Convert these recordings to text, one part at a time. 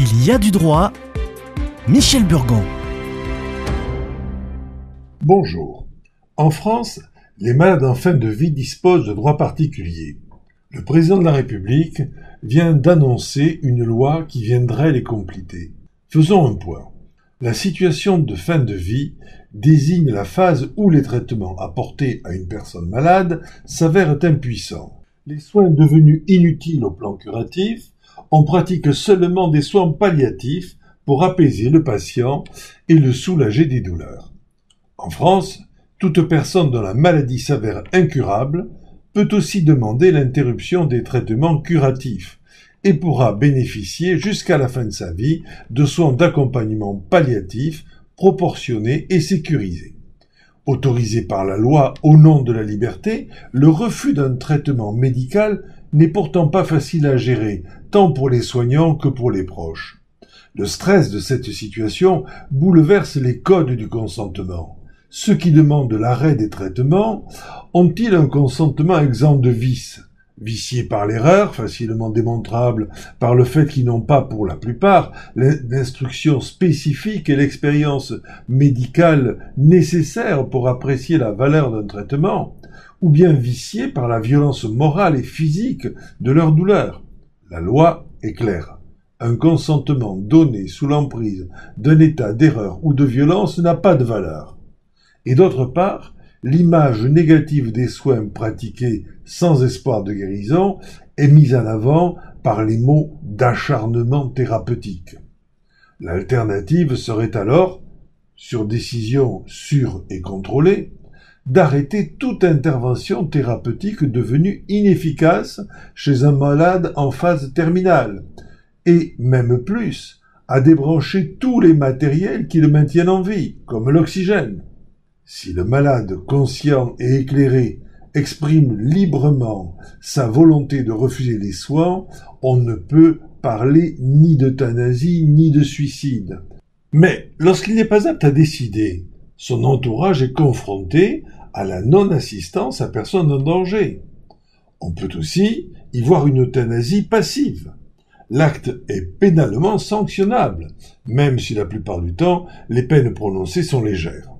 Il y a du droit. Michel Burgon. Bonjour. En France, les malades en fin de vie disposent de droits particuliers. Le président de la République vient d'annoncer une loi qui viendrait les compléter. Faisons un point. La situation de fin de vie désigne la phase où les traitements apportés à une personne malade s'avèrent impuissants. Les soins devenus inutiles au plan curatif, on pratique seulement des soins palliatifs pour apaiser le patient et le soulager des douleurs. En France, toute personne dont la maladie s'avère incurable peut aussi demander l'interruption des traitements curatifs et pourra bénéficier jusqu'à la fin de sa vie de soins d'accompagnement palliatif proportionnés et sécurisés. Autorisé par la loi au nom de la liberté, le refus d'un traitement médical n'est pourtant pas facile à gérer, tant pour les soignants que pour les proches. Le stress de cette situation bouleverse les codes du consentement. Ceux qui demandent l'arrêt des traitements ont-ils un consentement exempt de vices? Viciés par l'erreur, facilement démontrable par le fait qu'ils n'ont pas, pour la plupart, l'instruction spécifique et l'expérience médicale nécessaire pour apprécier la valeur d'un traitement, ou bien viciés par la violence morale et physique de leur douleur. La loi est claire. Un consentement donné sous l'emprise d'un état d'erreur ou de violence n'a pas de valeur. Et d'autre part, l'image négative des soins pratiqués sans espoir de guérison est mise en avant par les mots d'acharnement thérapeutique. L'alternative serait alors, sur décision sûre et contrôlée, d'arrêter toute intervention thérapeutique devenue inefficace chez un malade en phase terminale, et même plus, à débrancher tous les matériels qui le maintiennent en vie, comme l'oxygène, si le malade conscient et éclairé exprime librement sa volonté de refuser les soins, on ne peut parler ni d'euthanasie ni de suicide. Mais lorsqu'il n'est pas apte à décider, son entourage est confronté à la non-assistance à personne en danger. On peut aussi y voir une euthanasie passive. L'acte est pénalement sanctionnable, même si la plupart du temps les peines prononcées sont légères.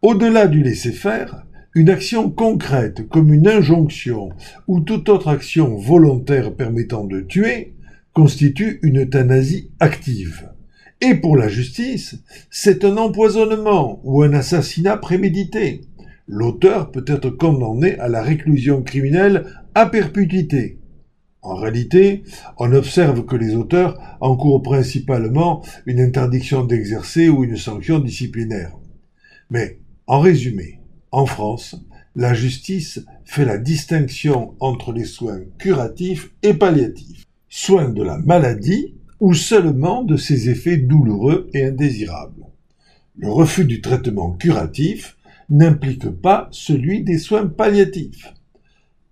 Au-delà du laisser-faire, une action concrète comme une injonction ou toute autre action volontaire permettant de tuer constitue une euthanasie active. Et pour la justice, c'est un empoisonnement ou un assassinat prémédité. L'auteur peut être condamné à la réclusion criminelle à perpétuité. En réalité, on observe que les auteurs encourent principalement une interdiction d'exercer ou une sanction disciplinaire. Mais en résumé, en France, la justice fait la distinction entre les soins curatifs et palliatifs, soins de la maladie ou seulement de ses effets douloureux et indésirables. Le refus du traitement curatif n'implique pas celui des soins palliatifs.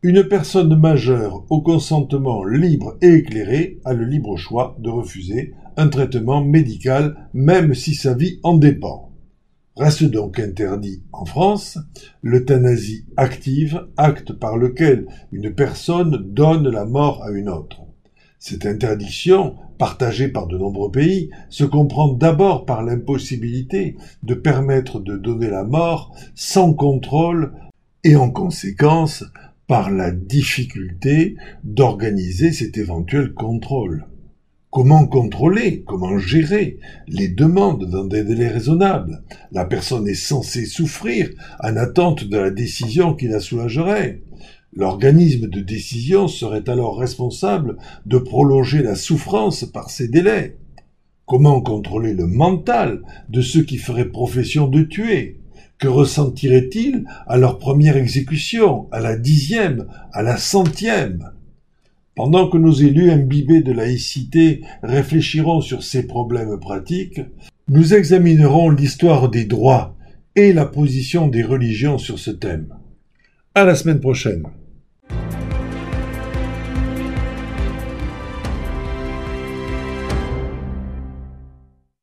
Une personne majeure au consentement libre et éclairé a le libre choix de refuser un traitement médical même si sa vie en dépend. Reste donc interdit en France l'euthanasie active, acte par lequel une personne donne la mort à une autre. Cette interdiction, partagée par de nombreux pays, se comprend d'abord par l'impossibilité de permettre de donner la mort sans contrôle et en conséquence par la difficulté d'organiser cet éventuel contrôle. Comment contrôler, comment gérer les demandes dans des délais raisonnables? La personne est censée souffrir en attente de la décision qui la soulagerait. L'organisme de décision serait alors responsable de prolonger la souffrance par ces délais. Comment contrôler le mental de ceux qui feraient profession de tuer? Que ressentiraient-ils à leur première exécution, à la dixième, à la centième? Pendant que nos élus imbibés de laïcité réfléchiront sur ces problèmes pratiques, nous examinerons l'histoire des droits et la position des religions sur ce thème. À la semaine prochaine.